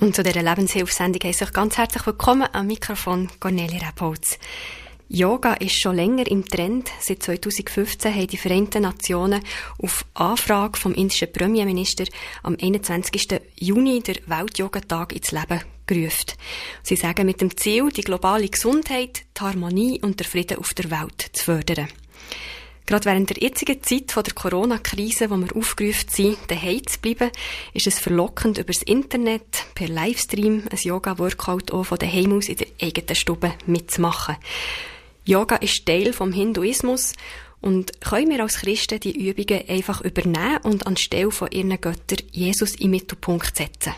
Und zu dieser Lebenshilfsendung heiße ich ganz herzlich willkommen am Mikrofon Cornelia Repolz. Yoga ist schon länger im Trend. Seit 2015 haben die Vereinten Nationen auf Anfrage vom indischen Premierminister am 21. Juni der Welt-Yoga-Tag ins Leben gerufen. Sie sagen mit dem Ziel, die globale Gesundheit, die Harmonie und der Frieden auf der Welt zu fördern. Gerade während der jetzigen Zeit der Corona-Krise, wo wir aufgerufen sind, daheim zu bleiben, ist es verlockend, über das Internet, per Livestream, ein Yoga-Workout auch von daheim aus in der eigenen Stube mitzumachen. Yoga ist Teil vom Hinduismus und können wir als Christen die Übungen einfach übernehmen und anstelle von ihren Göttern Jesus im Mittelpunkt setzen?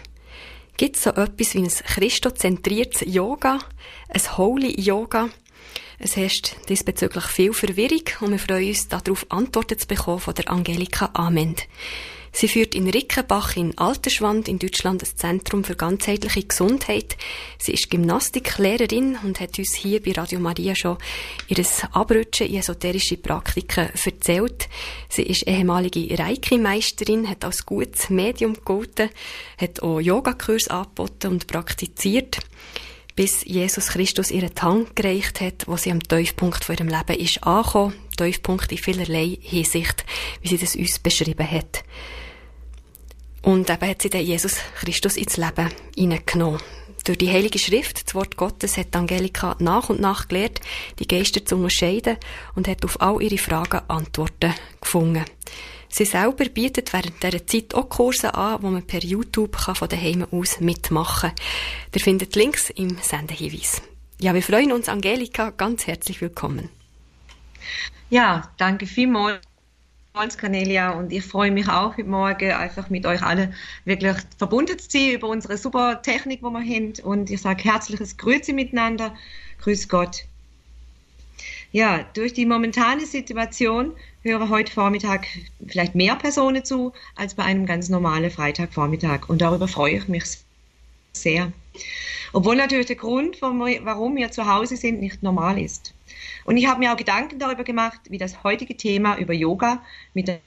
Gibt es so etwas wie ein christozentriertes Yoga, ein Holy Yoga, es herrscht diesbezüglich viel Verwirrung und wir freuen uns darauf, Antworten zu bekommen von der Angelika Amend. Sie führt in Rickenbach in Alterschwand in Deutschland das Zentrum für ganzheitliche Gesundheit. Sie ist Gymnastiklehrerin und hat uns hier bei Radio Maria schon ihres Abrutschen in esoterische Praktiken erzählt. Sie ist ehemalige Reiki-Meisterin, hat als gutes Medium gegolten, hat auch Yogakurs angeboten und praktiziert bis Jesus Christus ihre Hand gereicht hat, wo sie am Tiefpunkt von ihrem Leben ist angekommen. Tiefpunkt in vielerlei Hinsicht, wie sie das uns beschrieben hat. Und eben hat sie dann Jesus Christus ins Leben hineingenommen. Durch die Heilige Schrift, das Wort Gottes, hat Angelika nach und nach gelernt, die Geister zu unterscheiden und hat auf all ihre Fragen Antworten gefunden. Sie selber bietet während dieser Zeit auch Kurse an, wo man per YouTube kann von daheim aus mitmachen kann. Ihr findet Links im Sendehinweis. Ja, wir freuen uns, Angelika, ganz herzlich willkommen. Ja, danke vielmals. Cornelia und ich freue mich auch heute Morgen einfach mit euch alle wirklich verbunden zu sein über unsere super Technik, die wir haben und ich sage herzliches Grüße miteinander, Grüß Gott. Ja, durch die momentane Situation höre heute Vormittag vielleicht mehr Personen zu als bei einem ganz normalen Freitagvormittag. Und darüber freue ich mich sehr. Obwohl natürlich der Grund, warum wir zu Hause sind, nicht normal ist. Und ich habe mir auch Gedanken darüber gemacht, wie das heutige Thema über Yoga mit der,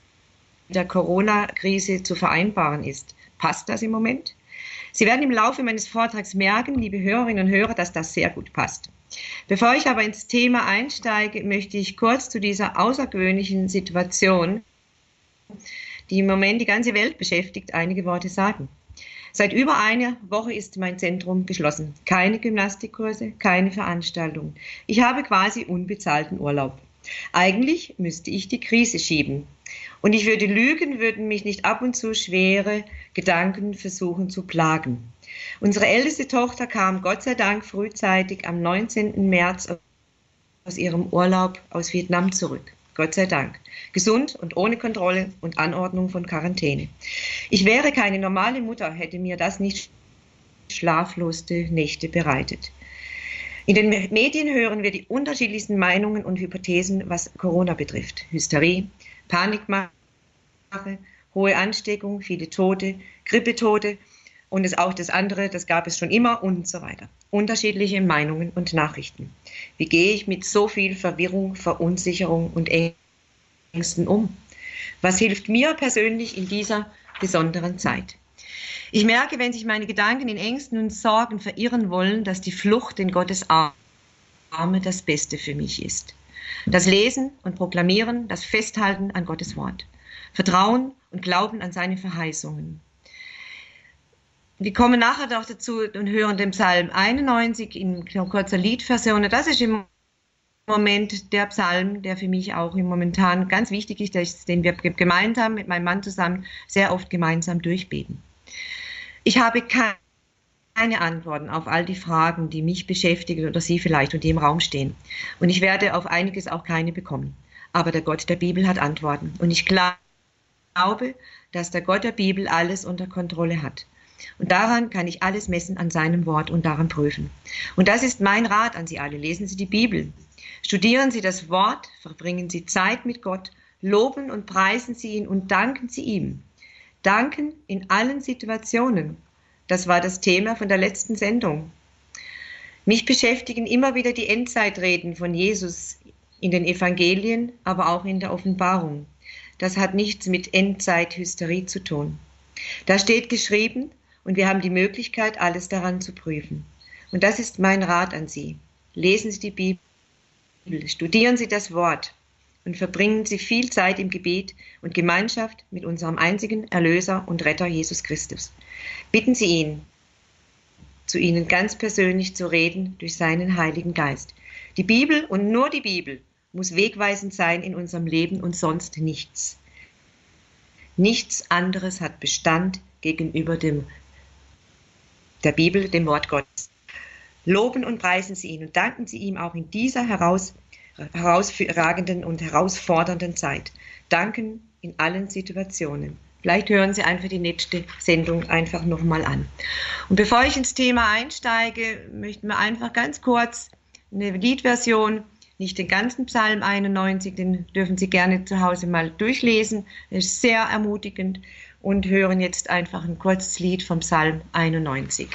Corona-Krise zu vereinbaren ist. Passt das im Moment? Sie werden im Laufe meines Vortrags merken, liebe Hörerinnen und Hörer, dass das sehr gut passt. Bevor ich aber ins Thema einsteige, möchte ich kurz zu dieser außergewöhnlichen Situation, die im Moment die ganze Welt beschäftigt, einige Worte sagen. Seit über einer Woche ist mein Zentrum geschlossen. Keine Gymnastikkurse, keine Veranstaltungen. Ich habe quasi unbezahlten Urlaub. Eigentlich müsste ich die Krise schieben. Und ich würde lügen, würden mich nicht ab und zu schwere Gedanken versuchen zu plagen. Unsere älteste Tochter kam Gott sei Dank frühzeitig am 19. März aus ihrem Urlaub aus Vietnam zurück. Gott sei Dank. Gesund und ohne Kontrolle und Anordnung von Quarantäne. Ich wäre keine normale Mutter, hätte mir das nicht schlaflose Nächte bereitet. In den Medien hören wir die unterschiedlichsten Meinungen und Hypothesen, was Corona betrifft. Hysterie, Panikmache, hohe Ansteckung, viele Tote, Grippetote und es auch das andere, das gab es schon immer und so weiter. Unterschiedliche Meinungen und Nachrichten. Wie gehe ich mit so viel Verwirrung, Verunsicherung und Ängsten um? Was hilft mir persönlich in dieser besonderen Zeit? Ich merke, wenn sich meine Gedanken in Ängsten und Sorgen verirren wollen, dass die Flucht in Gottes Arme das Beste für mich ist. Das Lesen und Proklamieren, das Festhalten an Gottes Wort. Vertrauen und Glauben an seine Verheißungen. Wir kommen nachher noch dazu und hören den Psalm 91 in kurzer Liedversion. Das ist im Moment der Psalm, der für mich auch im Momentan ganz wichtig ist, den wir gemeinsam mit meinem Mann zusammen sehr oft gemeinsam durchbeten. Ich habe keine Antworten auf all die Fragen, die mich beschäftigen oder Sie vielleicht und die im Raum stehen. Und ich werde auf einiges auch keine bekommen. Aber der Gott der Bibel hat Antworten. Und ich glaube, dass der Gott der Bibel alles unter Kontrolle hat. Und daran kann ich alles messen an seinem Wort und daran prüfen. Und das ist mein Rat an Sie alle. Lesen Sie die Bibel. Studieren Sie das Wort, verbringen Sie Zeit mit Gott, loben und preisen Sie ihn und danken Sie ihm. Danken in allen Situationen. Das war das Thema von der letzten Sendung. Mich beschäftigen immer wieder die Endzeitreden von Jesus in den Evangelien, aber auch in der Offenbarung. Das hat nichts mit Endzeithysterie zu tun. Da steht geschrieben, und wir haben die Möglichkeit, alles daran zu prüfen. Und das ist mein Rat an Sie. Lesen Sie die Bibel, studieren Sie das Wort und verbringen Sie viel Zeit im Gebet und Gemeinschaft mit unserem einzigen Erlöser und Retter Jesus Christus. Bitten Sie ihn, zu Ihnen ganz persönlich zu reden durch seinen Heiligen Geist. Die Bibel und nur die Bibel muss wegweisend sein in unserem Leben und sonst nichts. Nichts anderes hat Bestand gegenüber dem, der Bibel, dem Wort Gottes. Loben und preisen Sie ihn und danken Sie ihm auch in dieser heraus, herausragenden und herausfordernden Zeit. Danken in allen Situationen. Vielleicht hören Sie einfach die nächste Sendung einfach nochmal an. Und bevor ich ins Thema einsteige, möchten wir einfach ganz kurz eine Liedversion, nicht den ganzen Psalm 91, den dürfen Sie gerne zu Hause mal durchlesen. Er ist sehr ermutigend und hören jetzt einfach ein kurzes Lied vom Psalm 91.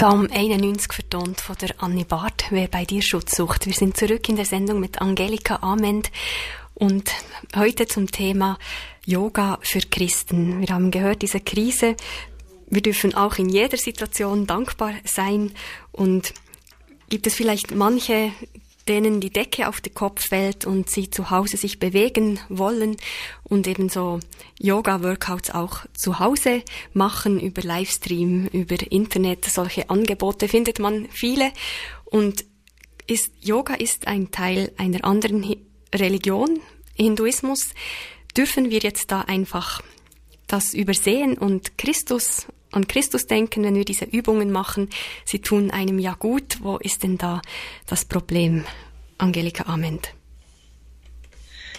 Psalm 91 vertont von der Annie Barth, wer bei dir Schutz sucht. Wir sind zurück in der Sendung mit Angelika Ament und heute zum Thema Yoga für Christen. Wir haben gehört, diese Krise, wir dürfen auch in jeder Situation dankbar sein und gibt es vielleicht manche, denen die Decke auf den Kopf fällt und sie zu Hause sich bewegen wollen und ebenso Yoga-Workouts auch zu Hause machen über Livestream, über Internet. Solche Angebote findet man viele und ist, Yoga ist ein Teil einer anderen Religion, Hinduismus. Dürfen wir jetzt da einfach das übersehen und Christus an Christus denken, wenn wir diese Übungen machen. Sie tun einem ja gut. Wo ist denn da das Problem, Angelika Ament?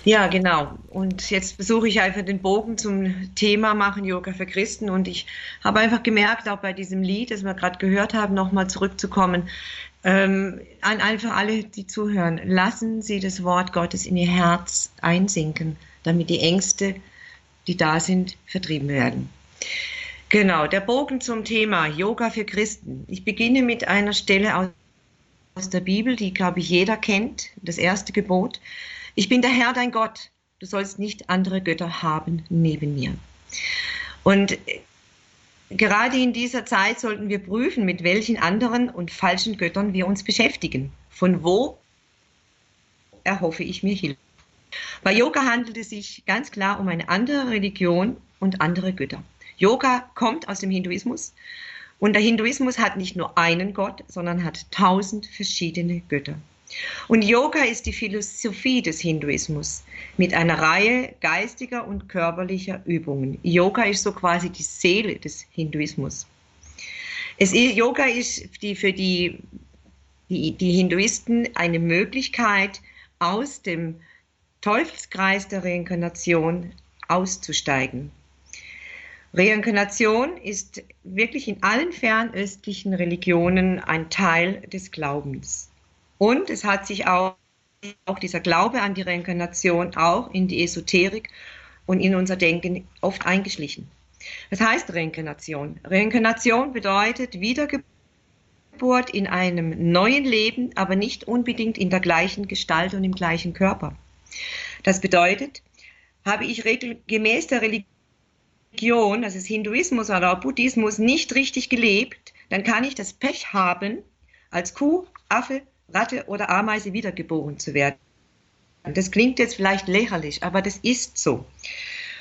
Ja, genau. Und jetzt versuche ich einfach den Bogen zum Thema machen, Yoga für Christen. Und ich habe einfach gemerkt, auch bei diesem Lied, das wir gerade gehört haben, nochmal zurückzukommen, ähm, an einfach alle, die zuhören, lassen Sie das Wort Gottes in Ihr Herz einsinken, damit die Ängste, die da sind, vertrieben werden. Genau, der Bogen zum Thema Yoga für Christen. Ich beginne mit einer Stelle aus, der Bibel, die, glaube ich, jeder kennt, das erste Gebot. Ich bin der Herr, dein Gott. Du sollst nicht andere Götter haben neben mir. Und Gerade in dieser Zeit sollten wir prüfen, mit welchen anderen und falschen Göttern wir uns beschäftigen. Von wo erhoffe ich mir Hilfe. Bei Yoga handelt es sich ganz klar um eine andere Religion und andere Götter. Yoga kommt aus dem Hinduismus und der Hinduismus hat nicht nur einen Gott, sondern hat tausend verschiedene Götter. Und Yoga ist die Philosophie des Hinduismus mit einer Reihe geistiger und körperlicher Übungen. Yoga ist so quasi die Seele des Hinduismus. Es Yoga ist die, für die, die, die Hinduisten eine Möglichkeit, aus dem Teufelskreis der Reinkarnation auszusteigen. Reinkarnation ist wirklich in allen fernöstlichen Religionen ein Teil des Glaubens. Und es hat sich auch, auch dieser Glaube an die Reinkarnation auch in die Esoterik und in unser Denken oft eingeschlichen. Was heißt Reinkarnation? Reinkarnation bedeutet Wiedergeburt in einem neuen Leben, aber nicht unbedingt in der gleichen Gestalt und im gleichen Körper. Das bedeutet, habe ich gemäß der Religion, das ist Hinduismus oder Buddhismus, nicht richtig gelebt, dann kann ich das Pech haben, als Kuh, Affe, Ratte oder Ameise wiedergeboren zu werden. Das klingt jetzt vielleicht lächerlich, aber das ist so.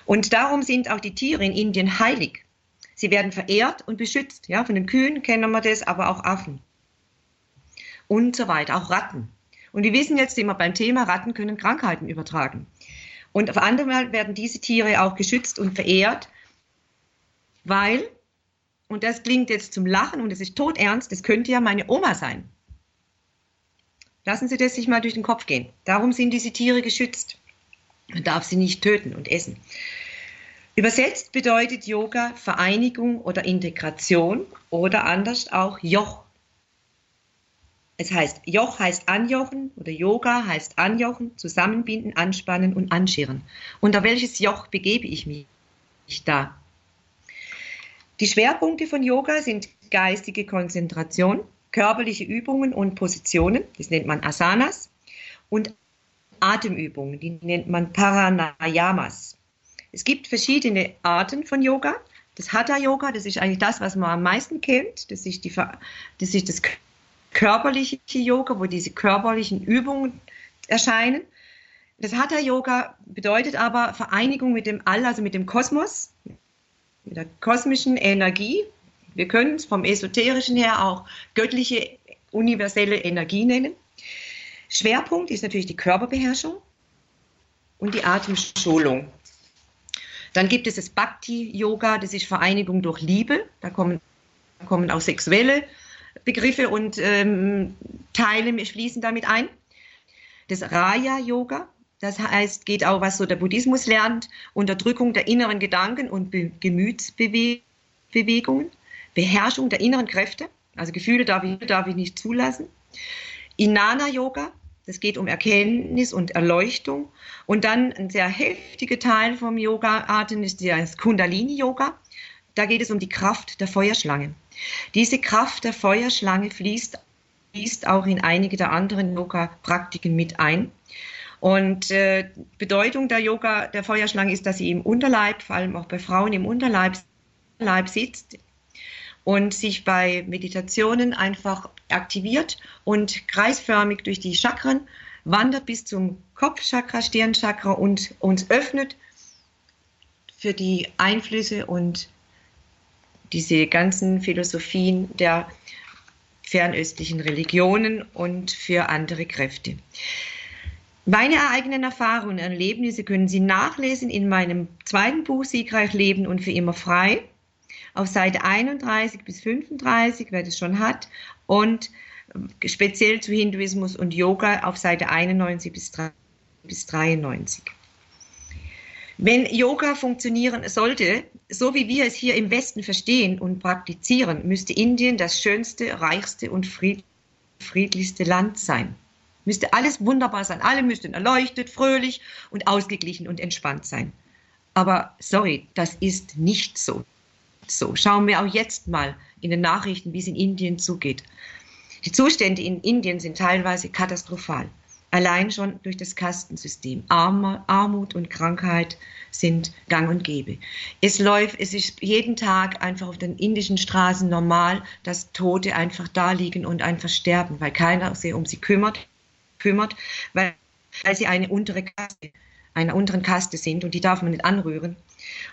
Und darum sind auch die Tiere in Indien heilig. Sie werden verehrt und beschützt. Ja, von den Kühen kennen wir das, aber auch Affen. Und so weiter, auch Ratten. Und wir wissen jetzt immer beim Thema, Ratten können Krankheiten übertragen. Und auf andere werden diese Tiere auch geschützt und verehrt, weil, und das klingt jetzt zum Lachen und es ist todernst, das könnte ja meine Oma sein. Lassen Sie das sich mal durch den Kopf gehen. Darum sind diese Tiere geschützt. Man darf sie nicht töten und essen. Übersetzt bedeutet Yoga Vereinigung oder Integration oder anders auch Joch. Es heißt, Joch heißt anjochen oder Yoga heißt anjochen, zusammenbinden, anspannen und anschirren. Unter welches Joch begebe ich mich da? Die Schwerpunkte von Yoga sind geistige Konzentration, körperliche Übungen und Positionen, das nennt man Asanas, und Atemübungen, die nennt man Paranayamas. Es gibt verschiedene Arten von Yoga. Das Hatha Yoga, das ist eigentlich das, was man am meisten kennt. Das ist, die, das, ist das körperliche Yoga, wo diese körperlichen Übungen erscheinen. Das Hatha Yoga bedeutet aber Vereinigung mit dem All, also mit dem Kosmos, mit der kosmischen Energie, wir können es vom esoterischen her auch göttliche universelle Energie nennen. Schwerpunkt ist natürlich die Körperbeherrschung und die Atemschulung. Dann gibt es das Bhakti-Yoga, das ist Vereinigung durch Liebe. Da kommen, kommen auch sexuelle Begriffe und ähm, Teile fließen damit ein. Das Raya-Yoga, das heißt, geht auch, was so der Buddhismus lernt, Unterdrückung der inneren Gedanken und Be Gemütsbewegungen. Beherrschung der inneren Kräfte, also Gefühle darf ich, darf ich nicht zulassen. Inana Yoga, das geht um Erkenntnis und Erleuchtung. Und dann ein sehr heftiger Teil vom Yoga-Arten ist das Kundalini-Yoga. Da geht es um die Kraft der Feuerschlange. Diese Kraft der Feuerschlange fließt, fließt auch in einige der anderen Yoga-Praktiken mit ein. Und äh, Bedeutung der Yoga der Feuerschlange ist, dass sie im Unterleib, vor allem auch bei Frauen im Unterleib, Leib sitzt, und sich bei Meditationen einfach aktiviert und kreisförmig durch die Chakren wandert bis zum Kopfchakra, Stirnchakra und uns öffnet für die Einflüsse und diese ganzen Philosophien der fernöstlichen Religionen und für andere Kräfte. Meine eigenen Erfahrungen und Erlebnisse können Sie nachlesen in meinem zweiten Buch Siegreich Leben und für immer frei auf Seite 31 bis 35, wer das schon hat, und speziell zu Hinduismus und Yoga auf Seite 91 bis 93. Wenn Yoga funktionieren sollte, so wie wir es hier im Westen verstehen und praktizieren, müsste Indien das schönste, reichste und friedlichste Land sein. Müsste alles wunderbar sein. Alle müssten erleuchtet, fröhlich und ausgeglichen und entspannt sein. Aber sorry, das ist nicht so. So, schauen wir auch jetzt mal in den Nachrichten, wie es in Indien zugeht. Die Zustände in Indien sind teilweise katastrophal. Allein schon durch das Kastensystem. Armut und Krankheit sind gang und gäbe. Es läuft, es ist jeden Tag einfach auf den indischen Straßen normal, dass Tote einfach da liegen und einfach sterben, weil keiner sich um sie kümmert, kümmert, weil, weil sie eine untere Kaste, einer unteren Kaste sind und die darf man nicht anrühren.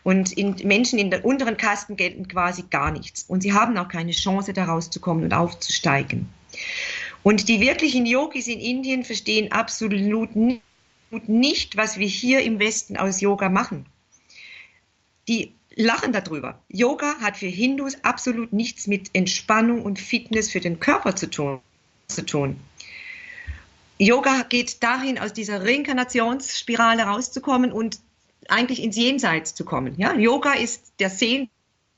Und in, Menschen in den unteren Kasten gelten quasi gar nichts. Und sie haben auch keine Chance, da rauszukommen und aufzusteigen. Und die wirklichen Yogis in Indien verstehen absolut nicht, was wir hier im Westen aus Yoga machen. Die lachen darüber. Yoga hat für Hindus absolut nichts mit Entspannung und Fitness für den Körper zu tun. Zu tun. Yoga geht dahin, aus dieser Reinkarnationsspirale rauszukommen und eigentlich ins Jenseits zu kommen. Ja? Yoga ist der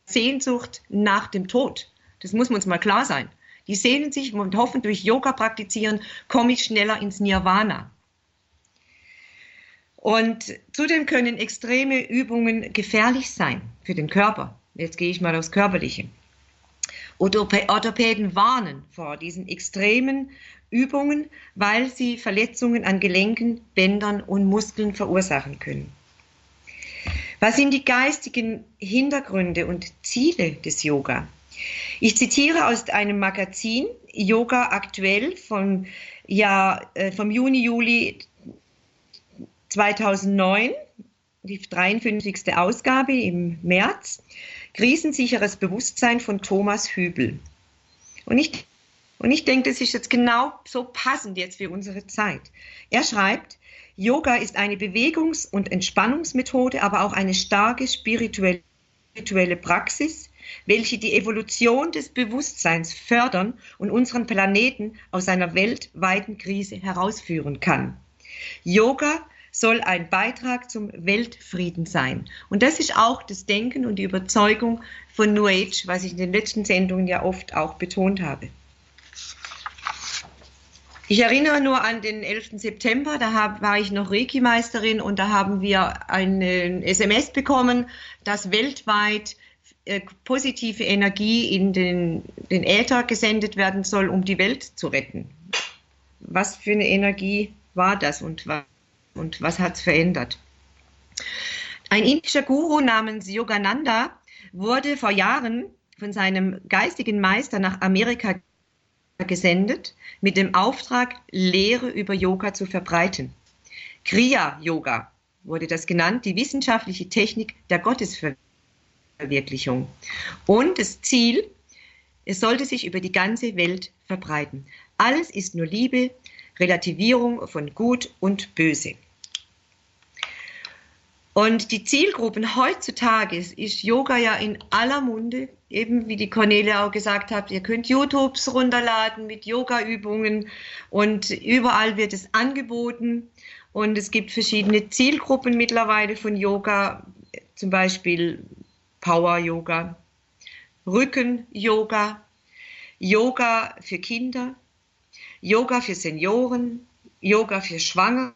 Sehnsucht nach dem Tod. Das muss uns mal klar sein. Die sehnen sich und hoffen, durch Yoga praktizieren, komme ich schneller ins Nirvana. Und zudem können extreme Übungen gefährlich sein für den Körper. Jetzt gehe ich mal aufs Körperliche. Orthopäden warnen vor diesen extremen Übungen, weil sie Verletzungen an Gelenken, Bändern und Muskeln verursachen können. Was sind die geistigen Hintergründe und Ziele des Yoga? Ich zitiere aus einem Magazin Yoga aktuell vom, Jahr, äh, vom Juni, Juli 2009, die 53. Ausgabe im März, Krisensicheres Bewusstsein von Thomas Hübel. Und ich, und ich denke, das ist jetzt genau so passend jetzt für unsere Zeit. Er schreibt, Yoga ist eine Bewegungs- und Entspannungsmethode, aber auch eine starke spirituelle Praxis, welche die Evolution des Bewusstseins fördern und unseren Planeten aus einer weltweiten Krise herausführen kann. Yoga soll ein Beitrag zum Weltfrieden sein. Und das ist auch das Denken und die Überzeugung von New Age, was ich in den letzten Sendungen ja oft auch betont habe. Ich erinnere nur an den 11. September, da war ich noch Reiki-Meisterin und da haben wir ein SMS bekommen, dass weltweit äh, positive Energie in den, den Äther gesendet werden soll, um die Welt zu retten. Was für eine Energie war das und, und was hat es verändert? Ein indischer Guru namens Yogananda wurde vor Jahren von seinem geistigen Meister nach Amerika gesendet mit dem Auftrag, Lehre über Yoga zu verbreiten. Kriya Yoga wurde das genannt, die wissenschaftliche Technik der Gottesverwirklichung. Und das Ziel, es sollte sich über die ganze Welt verbreiten. Alles ist nur Liebe, Relativierung von Gut und Böse. Und die Zielgruppen heutzutage ist Yoga ja in aller Munde, eben wie die Cornelia auch gesagt hat, ihr könnt YouTubes runterladen mit Yoga-Übungen und überall wird es angeboten. Und es gibt verschiedene Zielgruppen mittlerweile von Yoga, zum Beispiel Power-Yoga, Rücken-Yoga, Yoga für Kinder, Yoga für Senioren, Yoga für Schwangere,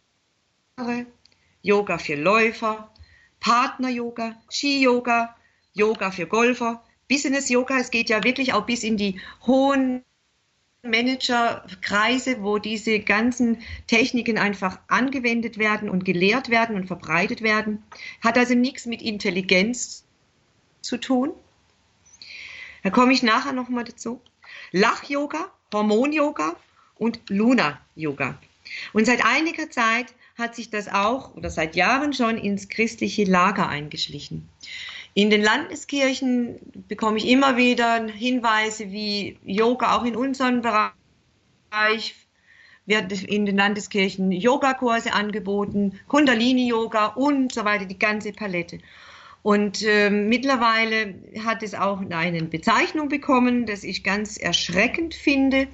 Yoga für Läufer, Partner-Yoga, Ski-Yoga, Yoga für Golfer, Business-Yoga. Es geht ja wirklich auch bis in die hohen Managerkreise, wo diese ganzen Techniken einfach angewendet werden und gelehrt werden und verbreitet werden. Hat also nichts mit Intelligenz zu tun. Da komme ich nachher nochmal dazu. Lach-Yoga, Hormon-Yoga und Luna-Yoga. Und seit einiger Zeit hat sich das auch oder seit Jahren schon ins christliche Lager eingeschlichen. In den Landeskirchen bekomme ich immer wieder Hinweise, wie Yoga auch in unserem Bereich wird in den Landeskirchen Yogakurse angeboten, Kundalini-Yoga und so weiter, die ganze Palette. Und äh, mittlerweile hat es auch eine Bezeichnung bekommen, das ich ganz erschreckend finde.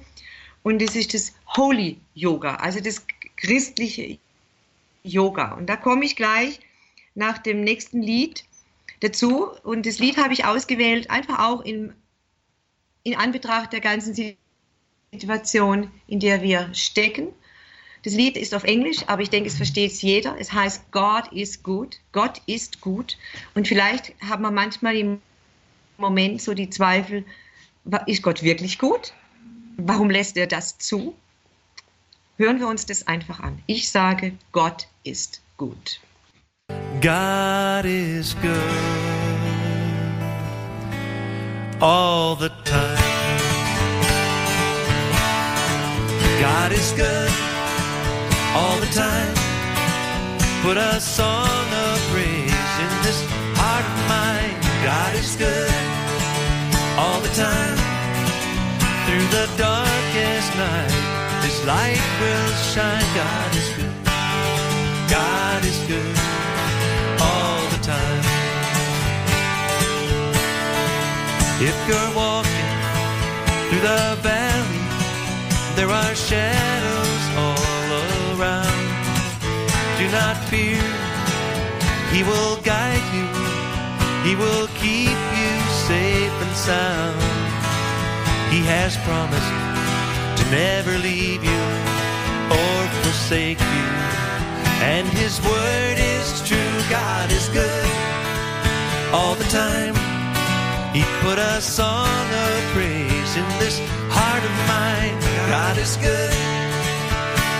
Und das ist das Holy Yoga, also das christliche Yoga. Und da komme ich gleich nach dem nächsten Lied dazu. Und das Lied habe ich ausgewählt, einfach auch in, in Anbetracht der ganzen Situation, in der wir stecken. Das Lied ist auf Englisch, aber ich denke, es versteht es jeder. Es heißt God is good. Gott ist gut. Und vielleicht haben wir manchmal im Moment so die Zweifel, ist Gott wirklich gut? Warum lässt er das zu? Hören wir uns das einfach an. Ich sage, Gott ist gut. God is good all the time. God is good all the time. Put a song of praise in this heart of mine. God is good all the time. Through the darkest night, Light will shine. God is good. God is good all the time. If you're walking through the valley, there are shadows all around. Do not fear, He will guide you, He will keep you safe and sound. He has promised never leave you or forsake you. And His word is true, God is good all the time. He put a song of praise in this heart of mine. God is good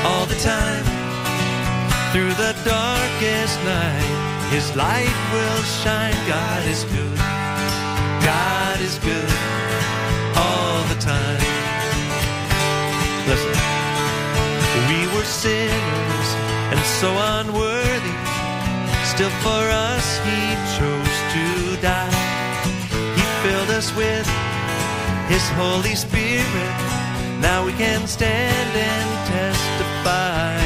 all the time. Through the darkest night, His light will shine. God is good. God is good all the time. Listen, we were sinners and so unworthy. Still, for us, He chose to die He filled us with His Holy Spirit. Now we can stand and testify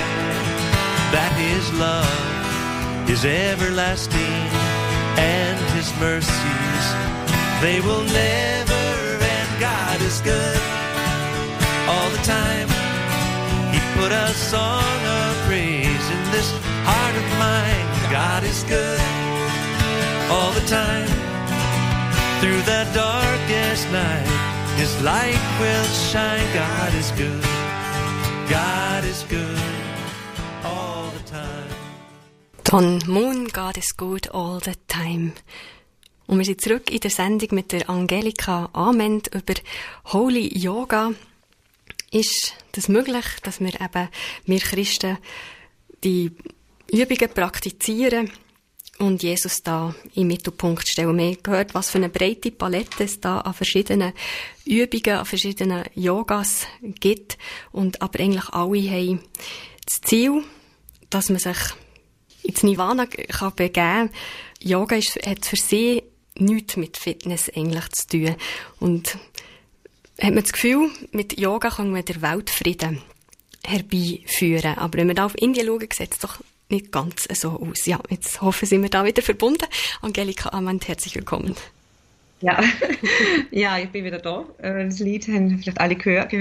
that His love is everlasting and His mercies, they will never end. God is good all the time. He put a song of praise in this heart of mine. God is good all the time. Through the darkest night, His light will shine. God is good. God is good all the time. Don Moon, God is good all the time. Und wir sind zurück in der Sendung mit der Angelika Ament über Holy Yoga. Ist das möglich, dass wir eben, wir Christen, die Übungen praktizieren und Jesus da im Mittelpunkt stellen. Wir haben gehört, was für eine breite Palette es da an verschiedenen Übungen, an verschiedenen Yogas gibt. Und aber eigentlich alle haben das Ziel, dass man sich ins Nirvana kann begeben kann. Yoga ist, hat für sie nichts mit Fitness eigentlich zu tun. Und hat man das Gefühl, mit Yoga kann man den Weltfrieden herbeiführen. Aber wenn wir da auf Indien schauen, sieht es doch nicht ganz so aus. Ja, jetzt hoffen sind wir da wieder verbunden. Angelika Amand, herzlich willkommen. Ja, ja, ich bin wieder da. Äh, das Lied haben vielleicht alle gehört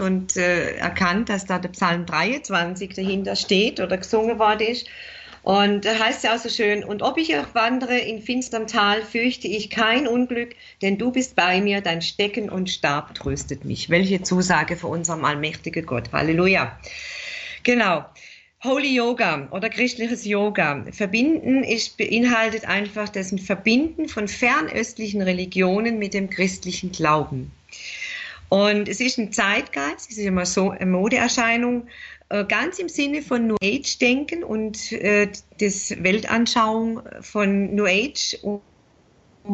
und äh, erkannt, dass da der Psalm 23 dahinter steht oder gesungen worden ist. Und da heißt ja auch so schön, und ob ich auch wandere in finsterem Tal, fürchte ich kein Unglück, denn du bist bei mir, dein Stecken und Stab tröstet mich. Welche Zusage für unserem allmächtigen Gott. Halleluja. Genau. Holy Yoga oder christliches Yoga. Verbinden ist, beinhaltet einfach das Verbinden von fernöstlichen Religionen mit dem christlichen Glauben. Und es ist ein Zeitgeist, es ist immer so eine Modeerscheinung, ganz im Sinne von New Age denken und äh, das Weltanschauung von New Age um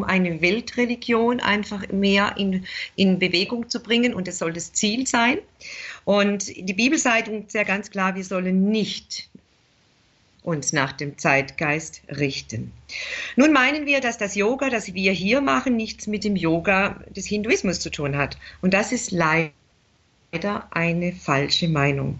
eine Weltreligion einfach mehr in, in Bewegung zu bringen und das soll das Ziel sein. Und die Bibel sagt uns sehr ganz klar, wir sollen nicht uns nach dem Zeitgeist richten. Nun meinen wir, dass das Yoga, das wir hier machen, nichts mit dem Yoga des Hinduismus zu tun hat. Und das ist leider eine falsche Meinung.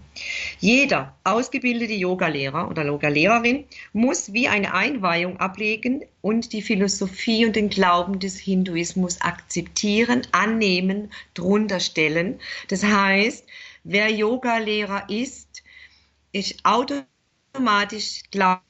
Jeder ausgebildete Yogalehrer oder Yogalehrerin muss wie eine Einweihung ablegen und die Philosophie und den Glauben des Hinduismus akzeptieren, annehmen, drunter stellen. Das heißt, wer Yogalehrer ist, ist automatisch glaubt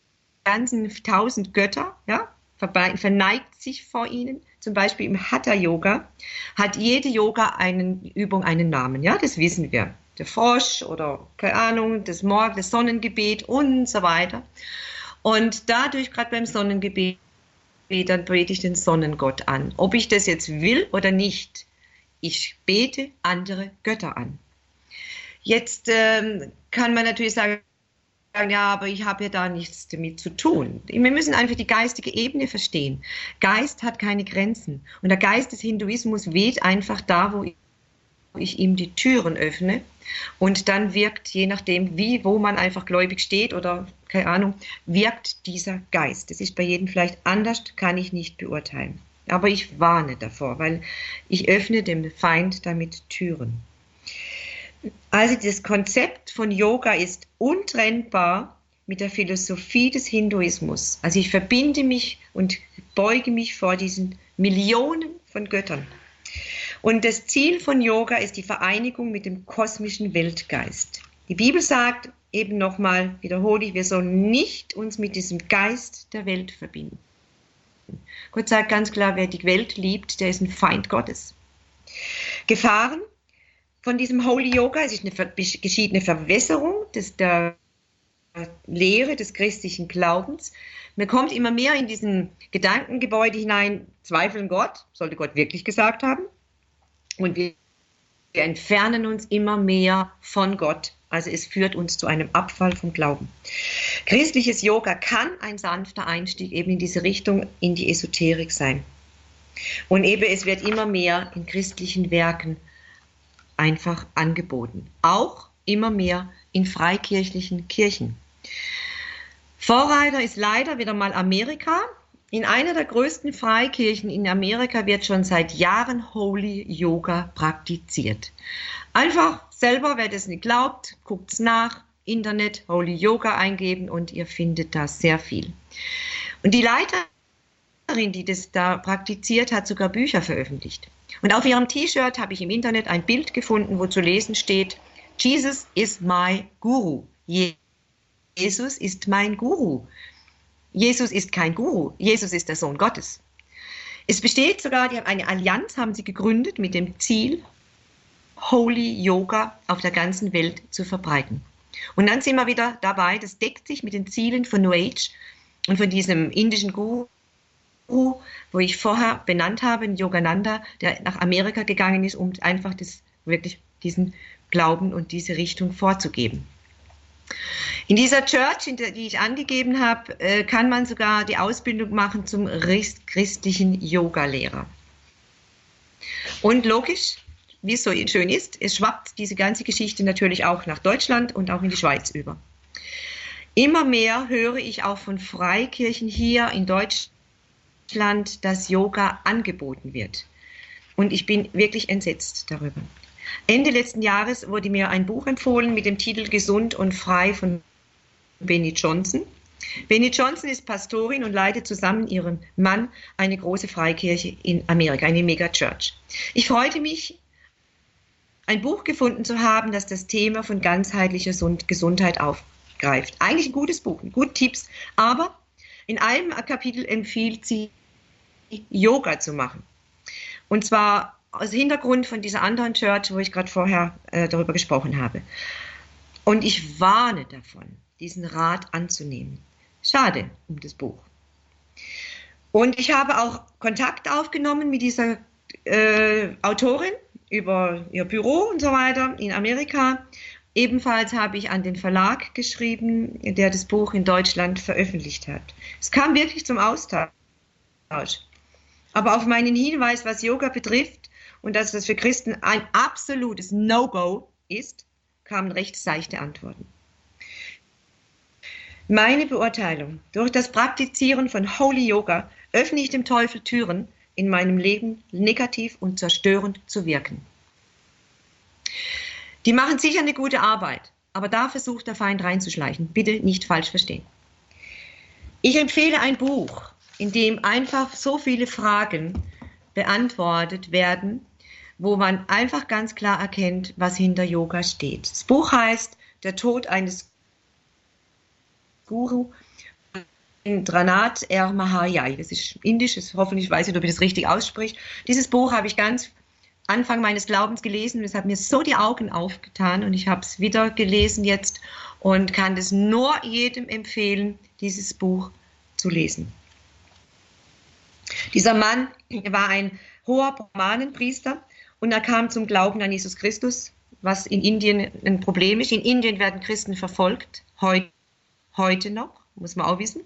ganzen tausend Götter, ja, verneigt sich vor ihnen. Zum Beispiel im Hatha-Yoga hat jede Yoga-Übung einen Namen. Ja, das wissen wir. Der Frosch oder, keine Ahnung, das Morgen, das Sonnengebet und so weiter. Und dadurch, gerade beim Sonnengebet, dann bete ich den Sonnengott an. Ob ich das jetzt will oder nicht, ich bete andere Götter an. Jetzt ähm, kann man natürlich sagen, ja, aber ich habe ja da nichts damit zu tun. Wir müssen einfach die geistige Ebene verstehen. Geist hat keine Grenzen. Und der Geist des Hinduismus weht einfach da, wo ich ihm die Türen öffne. Und dann wirkt, je nachdem, wie, wo man einfach gläubig steht oder keine Ahnung, wirkt dieser Geist. Das ist bei jedem vielleicht anders, kann ich nicht beurteilen. Aber ich warne davor, weil ich öffne dem Feind damit Türen. Also das Konzept von Yoga ist untrennbar mit der Philosophie des Hinduismus. Also ich verbinde mich und beuge mich vor diesen Millionen von Göttern. Und das Ziel von Yoga ist die Vereinigung mit dem kosmischen Weltgeist. Die Bibel sagt eben nochmal, wiederhole ich, wir sollen nicht uns mit diesem Geist der Welt verbinden. Gott sagt ganz klar, wer die Welt liebt, der ist ein Feind Gottes. Gefahren von diesem Holy Yoga. Es ist eine geschieht eine Verwässerung des, der Lehre des christlichen Glaubens. Man kommt immer mehr in diesen Gedankengebäude hinein, zweifeln Gott, sollte Gott wirklich gesagt haben. Und wir, wir entfernen uns immer mehr von Gott. Also es führt uns zu einem Abfall vom Glauben. Christliches Yoga kann ein sanfter Einstieg eben in diese Richtung, in die Esoterik sein. Und eben es wird immer mehr in christlichen Werken einfach angeboten. Auch immer mehr in freikirchlichen Kirchen. Vorreiter ist leider wieder mal Amerika. In einer der größten Freikirchen in Amerika wird schon seit Jahren Holy Yoga praktiziert. Einfach selber, wer das nicht glaubt, guckt's nach, Internet Holy Yoga eingeben und ihr findet da sehr viel. Und die Leiterin, die das da praktiziert, hat sogar Bücher veröffentlicht. Und auf ihrem T-Shirt habe ich im Internet ein Bild gefunden, wo zu lesen steht, Jesus is my Guru. Jesus ist mein Guru. Jesus ist kein Guru. Jesus ist der Sohn Gottes. Es besteht sogar, die haben eine Allianz haben sie gegründet mit dem Ziel, Holy Yoga auf der ganzen Welt zu verbreiten. Und dann sind wir wieder dabei, das deckt sich mit den Zielen von New Age und von diesem indischen Guru, wo ich vorher benannt habe, Yogananda, der nach Amerika gegangen ist, um einfach das, wirklich diesen Glauben und diese Richtung vorzugeben. In dieser Church, in der, die ich angegeben habe, äh, kann man sogar die Ausbildung machen zum christlichen Yoga-Lehrer. Und logisch, wie es so schön ist, es schwappt diese ganze Geschichte natürlich auch nach Deutschland und auch in die Schweiz über. Immer mehr höre ich auch von Freikirchen hier in Deutschland, Deutschland das Yoga angeboten wird. Und ich bin wirklich entsetzt darüber. Ende letzten Jahres wurde mir ein Buch empfohlen mit dem Titel Gesund und frei von Benny Johnson. Benny Johnson ist Pastorin und leitet zusammen mit ihrem Mann eine große Freikirche in Amerika, eine Megachurch. Ich freute mich, ein Buch gefunden zu haben, das das Thema von ganzheitlicher Gesundheit aufgreift. Eigentlich ein gutes Buch, gute Tipps, aber in einem Kapitel empfiehlt sie, Yoga zu machen. Und zwar aus Hintergrund von dieser anderen Church, wo ich gerade vorher äh, darüber gesprochen habe. Und ich warne davon, diesen Rat anzunehmen. Schade um das Buch. Und ich habe auch Kontakt aufgenommen mit dieser äh, Autorin über ihr Büro und so weiter in Amerika. Ebenfalls habe ich an den Verlag geschrieben, der das Buch in Deutschland veröffentlicht hat. Es kam wirklich zum Austausch. Aber auf meinen Hinweis, was Yoga betrifft und dass das für Christen ein absolutes No-Go ist, kamen recht seichte Antworten. Meine Beurteilung, durch das Praktizieren von Holy Yoga öffne ich dem Teufel Türen, in meinem Leben negativ und zerstörend zu wirken. Die machen sicher eine gute Arbeit, aber da versucht der Feind reinzuschleichen. Bitte nicht falsch verstehen. Ich empfehle ein Buch, in dem einfach so viele Fragen beantwortet werden, wo man einfach ganz klar erkennt, was hinter Yoga steht. Das Buch heißt Der Tod eines Guru. Rabindranath R. Mahayai. Das ist indisch, hoffentlich weiß ich, ob ich das richtig ausspricht. Dieses Buch habe ich ganz Anfang meines Glaubens gelesen und es hat mir so die Augen aufgetan und ich habe es wieder gelesen jetzt und kann es nur jedem empfehlen, dieses Buch zu lesen. Dieser Mann war ein hoher Brahmanenpriester und er kam zum Glauben an Jesus Christus, was in Indien ein Problem ist. In Indien werden Christen verfolgt, heute, heute noch, muss man auch wissen.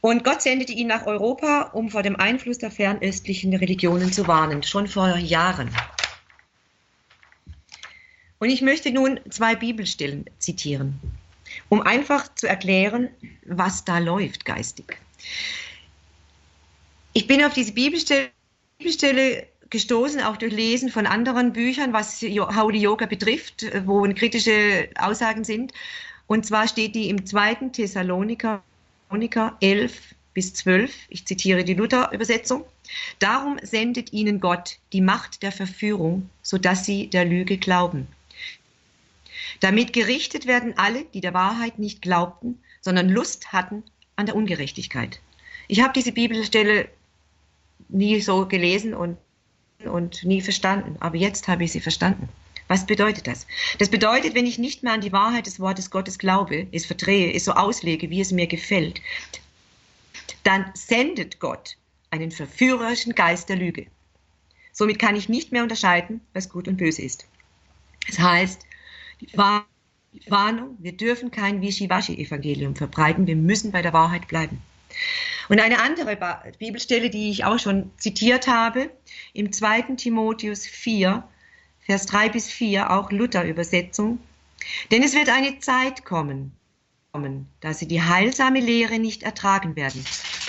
Und Gott sendete ihn nach Europa, um vor dem Einfluss der fernöstlichen Religionen zu warnen, schon vor Jahren. Und ich möchte nun zwei Bibelstellen zitieren, um einfach zu erklären, was da läuft geistig. Ich bin auf diese Bibelstelle, gestoßen, auch durch Lesen von anderen Büchern, was Holy Yoga betrifft, wo kritische Aussagen sind. Und zwar steht die im zweiten Thessaloniker 11 bis 12. Ich zitiere die Luther-Übersetzung. Darum sendet ihnen Gott die Macht der Verführung, sodass sie der Lüge glauben. Damit gerichtet werden alle, die der Wahrheit nicht glaubten, sondern Lust hatten an der Ungerechtigkeit. Ich habe diese Bibelstelle nie so gelesen und, und nie verstanden, aber jetzt habe ich sie verstanden. Was bedeutet das? Das bedeutet, wenn ich nicht mehr an die Wahrheit des Wortes Gottes glaube, es verdrehe, es so auslege, wie es mir gefällt, dann sendet Gott einen verführerischen Geist der Lüge. Somit kann ich nicht mehr unterscheiden, was gut und böse ist. Das heißt, die Warnung, wir dürfen kein Wischiwaschi-Evangelium verbreiten, wir müssen bei der Wahrheit bleiben. Und eine andere Bibelstelle, die ich auch schon zitiert habe, im 2. Timotheus 4, Vers 3 bis 4, auch Luther-Übersetzung. Denn es wird eine Zeit kommen, da sie die heilsame Lehre nicht ertragen werden,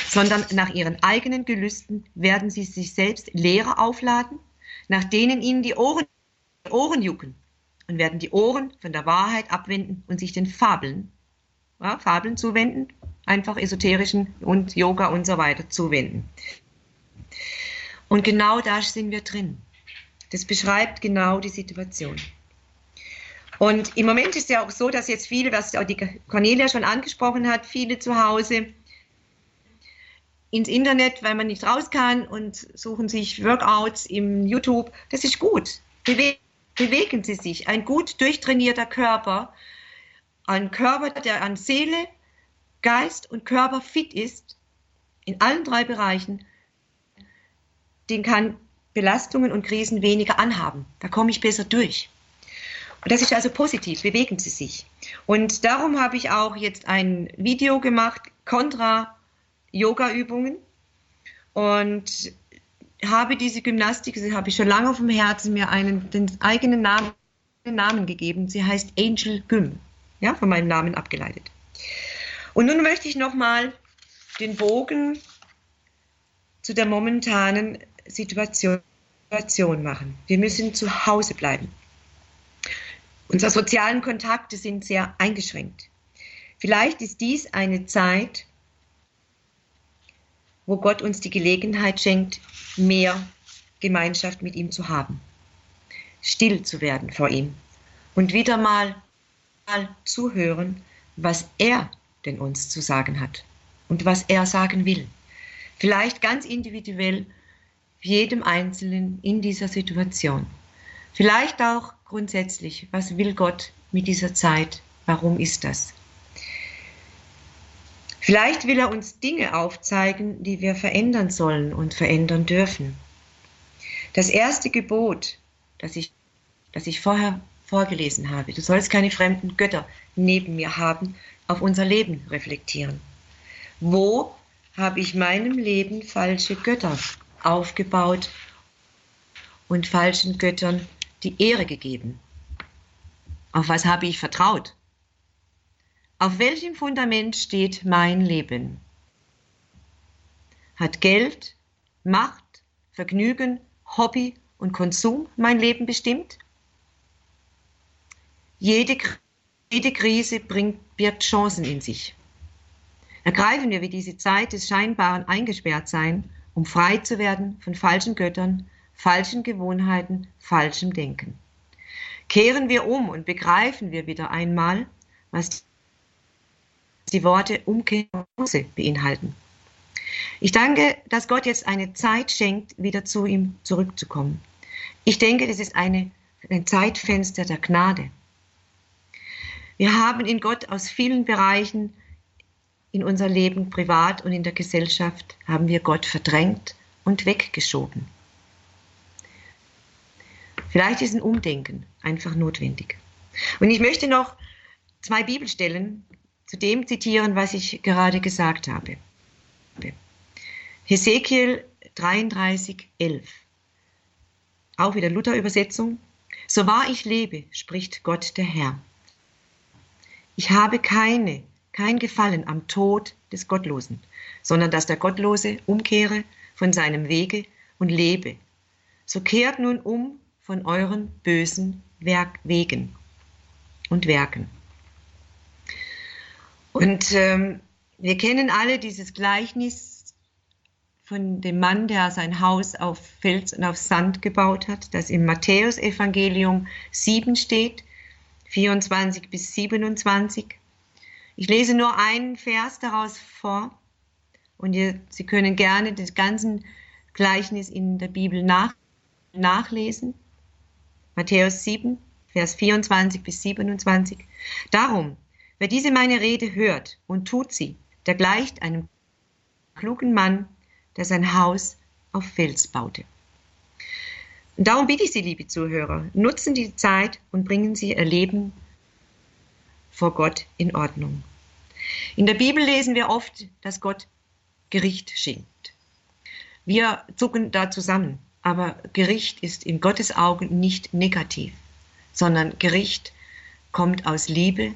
sondern nach ihren eigenen Gelüsten werden sie sich selbst Lehre aufladen, nach denen ihnen die Ohren, Ohren jucken und werden die Ohren von der Wahrheit abwenden und sich den Fabeln, ja, Fabeln zuwenden, einfach esoterischen und Yoga und so weiter zuwenden. Und genau da sind wir drin. Das beschreibt genau die Situation. Und im Moment ist ja auch so, dass jetzt viele, was auch die Cornelia schon angesprochen hat, viele zu Hause ins Internet, weil man nicht raus kann und suchen sich Workouts im YouTube. Das ist gut. Bewe bewegen Sie sich. Ein gut durchtrainierter Körper, ein Körper, der an Seele, Geist und Körper fit ist, in allen drei Bereichen, den kann Belastungen und Krisen weniger anhaben. Da komme ich besser durch. Und das ist also positiv, bewegen Sie sich. Und darum habe ich auch jetzt ein Video gemacht kontra Yoga-Übungen und habe diese Gymnastik, sie habe ich schon lange auf dem Herzen, mir einen, den eigenen Namen, Namen gegeben. Sie heißt Angel Gym, ja, von meinem Namen abgeleitet. Und nun möchte ich nochmal den Bogen zu der momentanen Situation machen. Wir müssen zu Hause bleiben. Unsere sozialen Kontakte sind sehr eingeschränkt. Vielleicht ist dies eine Zeit, wo Gott uns die Gelegenheit schenkt, mehr Gemeinschaft mit ihm zu haben, still zu werden vor ihm und wieder mal, mal zuhören, was er denn uns zu sagen hat und was er sagen will. Vielleicht ganz individuell jedem Einzelnen in dieser Situation. Vielleicht auch grundsätzlich, was will Gott mit dieser Zeit? Warum ist das? Vielleicht will er uns Dinge aufzeigen, die wir verändern sollen und verändern dürfen. Das erste Gebot, das ich, das ich vorher vorgelesen habe, du sollst keine fremden Götter neben mir haben, auf unser Leben reflektieren. Wo habe ich meinem Leben falsche Götter aufgebaut und falschen Göttern die Ehre gegeben. Auf was habe ich vertraut? Auf welchem Fundament steht mein Leben? Hat Geld, Macht, Vergnügen, Hobby und Konsum mein Leben bestimmt? Jede, jede Krise bringt, birgt Chancen in sich. Ergreifen wir wie diese Zeit des scheinbaren Eingesperrtsein um frei zu werden von falschen Göttern, falschen Gewohnheiten, falschem Denken. Kehren wir um und begreifen wir wieder einmal, was die Worte Umkehr beinhalten. Ich danke, dass Gott jetzt eine Zeit schenkt, wieder zu ihm zurückzukommen. Ich denke, das ist eine, ein Zeitfenster der Gnade. Wir haben in Gott aus vielen Bereichen in unser Leben privat und in der Gesellschaft haben wir Gott verdrängt und weggeschoben. Vielleicht ist ein Umdenken einfach notwendig. Und ich möchte noch zwei Bibelstellen zu dem zitieren, was ich gerade gesagt habe. Hesekiel 33, 11. Auch wieder Luther-Übersetzung. So wahr ich lebe, spricht Gott der Herr. Ich habe keine, kein Gefallen am Tod des Gottlosen, sondern dass der Gottlose umkehre von seinem Wege und lebe. So kehrt nun um von euren bösen Werk Wegen und Werken. Und ähm, wir kennen alle dieses Gleichnis von dem Mann, der sein Haus auf Fels und auf Sand gebaut hat, das im Matthäusevangelium 7 steht, 24 bis 27. Ich lese nur einen Vers daraus vor und ihr, Sie können gerne das ganze Gleichnis in der Bibel nach, nachlesen. Matthäus 7, Vers 24 bis 27. Darum, Wer diese meine Rede hört und tut sie, der gleicht einem klugen Mann, der sein Haus auf Fels baute. Und darum bitte ich Sie, liebe Zuhörer, nutzen die Zeit und bringen Sie Ihr Leben vor Gott in Ordnung. In der Bibel lesen wir oft, dass Gott Gericht schenkt. Wir zucken da zusammen, aber Gericht ist in Gottes Augen nicht negativ, sondern Gericht kommt aus Liebe,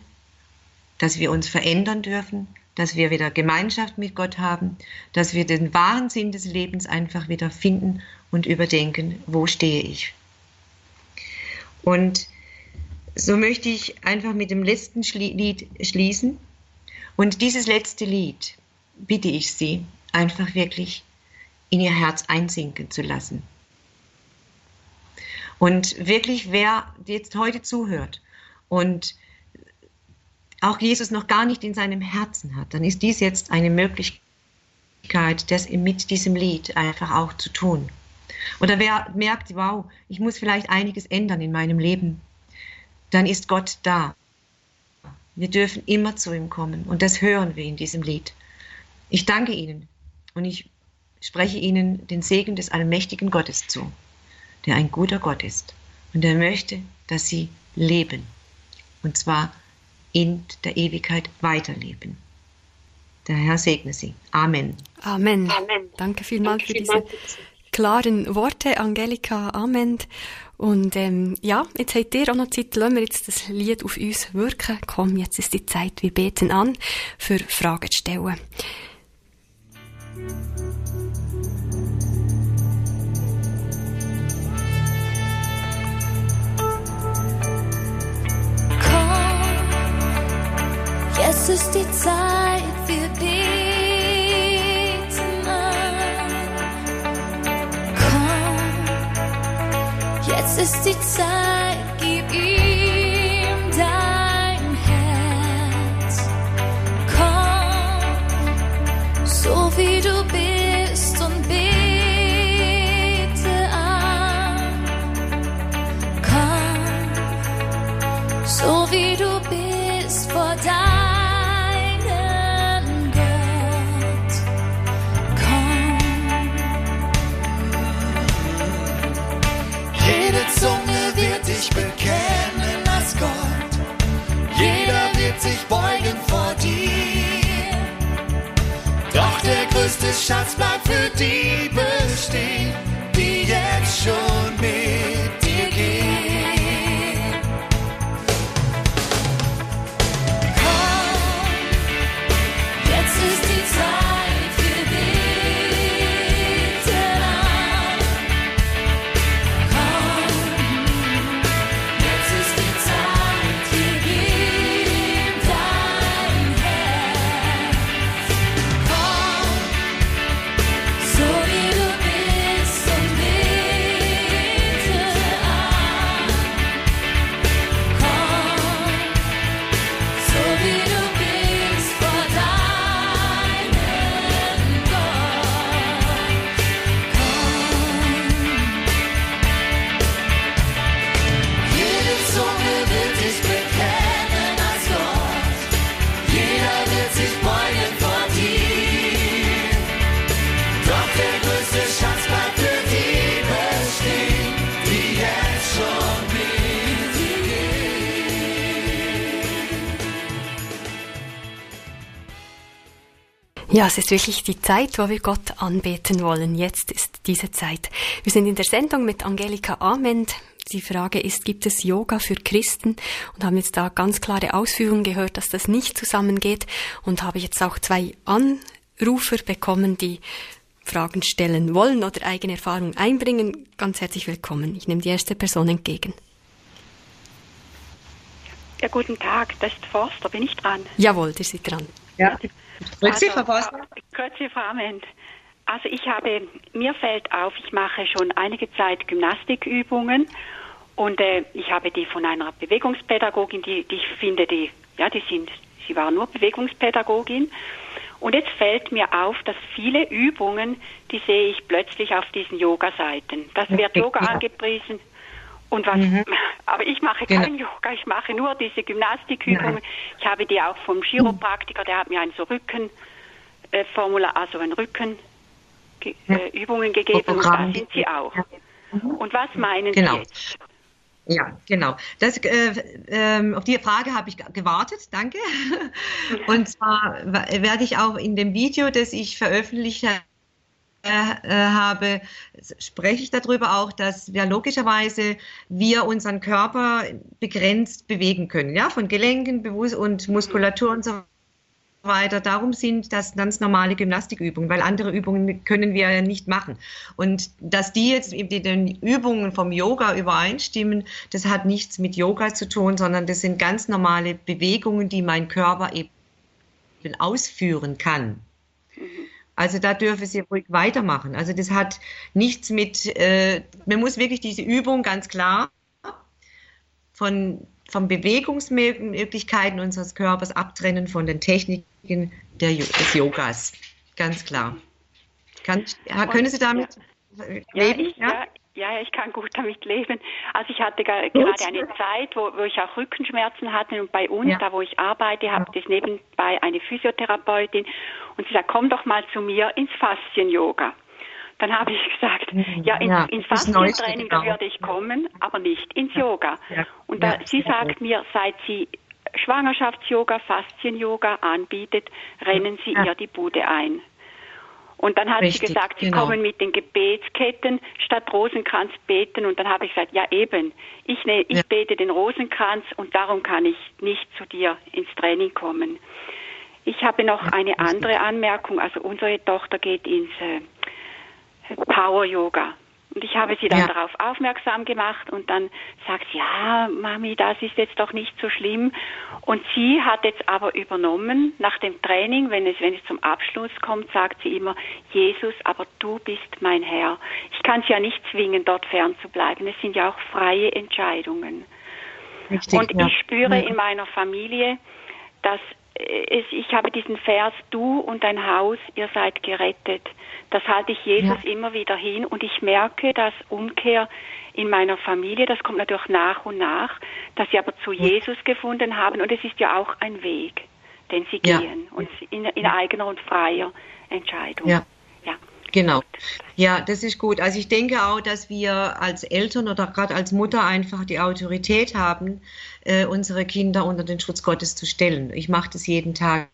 dass wir uns verändern dürfen, dass wir wieder Gemeinschaft mit Gott haben, dass wir den wahren Sinn des Lebens einfach wieder finden und überdenken, wo stehe ich. Und so möchte ich einfach mit dem letzten Lied schließen. Und dieses letzte Lied bitte ich Sie, einfach wirklich in Ihr Herz einsinken zu lassen. Und wirklich, wer jetzt heute zuhört und auch Jesus noch gar nicht in seinem Herzen hat, dann ist dies jetzt eine Möglichkeit, das mit diesem Lied einfach auch zu tun. Oder wer merkt, wow, ich muss vielleicht einiges ändern in meinem Leben, dann ist Gott da. Wir dürfen immer zu ihm kommen und das hören wir in diesem Lied. Ich danke Ihnen und ich spreche Ihnen den Segen des allmächtigen Gottes zu, der ein guter Gott ist und der möchte, dass Sie leben. Und zwar in der Ewigkeit weiterleben. Der Herr segne Sie. Amen. Amen. Amen. Danke vielmals für diese klaren Worte, Angelika. Amen. Und ähm, ja, jetzt habt ihr auch noch Zeit, lassen wir jetzt das Lied auf uns wirken. Komm, jetzt ist die Zeit, wir beten an, für Fragen zu stellen. Es ist die Zeit, wir beten Zeit, gib ihm dein Herz. Komm, so wie du bist Ja, es ist wirklich die Zeit, wo wir Gott anbeten wollen. Jetzt ist diese Zeit. Wir sind in der Sendung mit Angelika Amend. Die Frage ist, gibt es Yoga für Christen? Und haben jetzt da ganz klare Ausführungen gehört, dass das nicht zusammengeht. Und habe jetzt auch zwei Anrufer bekommen, die Fragen stellen wollen oder eigene Erfahrungen einbringen. Ganz herzlich willkommen. Ich nehme die erste Person entgegen. Ja, guten Tag, das ist Forster, bin ich dran? Jawohl, der ist dran. Ja. Grüezi, Also, Frau Forster. Grüezi, Frau Ament. Also ich habe, mir fällt auf, ich mache schon einige Zeit Gymnastikübungen und äh, ich habe die von einer Bewegungspädagogin, die, die ich finde, die, ja, die sind, sie war nur Bewegungspädagogin. Und jetzt fällt mir auf, dass viele Übungen, die sehe ich plötzlich auf diesen Yoga-Seiten. Das wird Yoga angepriesen. Und was, aber ich mache Genau. kein Yoga, ich mache nur diese Gymnastikübungen. Ich habe die auch vom Chiropraktiker, der hat mir ein so Rücken, äh, Formular, also ein Rücken ge- äh, Übungen gegeben und da Programm. sind sie auch. Und was meinen Genau. Sie jetzt? Ja, genau. Das, äh, ähm, auf die Frage habe ich ge- gewartet, danke. Und zwar wa- werde ich auch in dem Video, das ich veröffentlicht habe, äh, habe, spreche ich darüber auch, dass ja logischerweise wir unseren Körper begrenzt bewegen können, ja, von Gelenken, Bewusst und Muskulatur und so weiter. Darum sind das ganz normale Gymnastikübungen, weil andere Übungen können wir ja nicht machen. Und dass die jetzt mit den Übungen vom Yoga übereinstimmen, das hat nichts mit Yoga zu tun, sondern das sind ganz normale Bewegungen, die mein Körper eben ausführen kann. Also da dürfen Sie ruhig weitermachen. Also das hat nichts mit, äh, man muss wirklich diese Übung ganz klar von, von Bewegungsmöglichkeiten unseres Körpers abtrennen von den Techniken der, des Yogas. Ganz klar. Kann, ja, können Sie damit Ja, leben? ich, ja, ja, ich kann gut damit leben. Also ich hatte gerade eine Zeit, wo, wo ich auch Rückenschmerzen hatte und bei uns, Ja. da wo ich arbeite, habe ich nebenbei eine Physiotherapeutin und sie sagt, komm doch mal zu mir ins Faszien-Yoga. Dann habe ich gesagt, ja, ins, Ja, ins Faszientraining, genau. würde ich kommen, aber nicht ins Yoga. Ja, Und da, sie sagt mir, seit sie Schwangerschafts-Yoga, Faszien-Yoga anbietet, rennen sie ihr die Bude ein. Und dann hat Richtig, sie gesagt, sie genau. kommen mit den Gebetsketten statt Rosenkranz beten. Und dann habe ich gesagt, ja eben, ich, ne, ich Ja. bete den Rosenkranz und darum kann ich nicht zu dir ins Training kommen. Ich habe noch eine andere Anmerkung. Also unsere Tochter geht ins äh, Power Yoga. Und ich habe sie dann Ja. darauf aufmerksam gemacht und dann sagt sie, ja, Mami, das ist jetzt doch nicht so schlimm. Und sie hat jetzt aber übernommen, nach dem Training, wenn es, wenn es zum Abschluss kommt, sagt sie immer, Jesus, aber du bist mein Herr. Ich kann sie ja nicht zwingen, dort fern zu bleiben. Es sind ja auch freie Entscheidungen. Richtig, Und ja. ich spüre Ja. in meiner Familie, dass ich habe diesen Vers, du und dein Haus, ihr seid gerettet. Das halte ich Jesus Ja. immer wieder hin und ich merke, dass Umkehr in meiner Familie, das kommt natürlich nach und nach, dass sie aber zu Jesus gefunden haben und es ist ja auch ein Weg, den sie Ja. gehen und in, in eigener und freier Entscheidung. Ja. Genau. Ja, das ist gut. Also ich denke auch, dass wir als Eltern oder gerade als Mutter einfach die Autorität haben, äh, unsere Kinder unter den Schutz Gottes zu stellen. Ich mache das jeden Tag.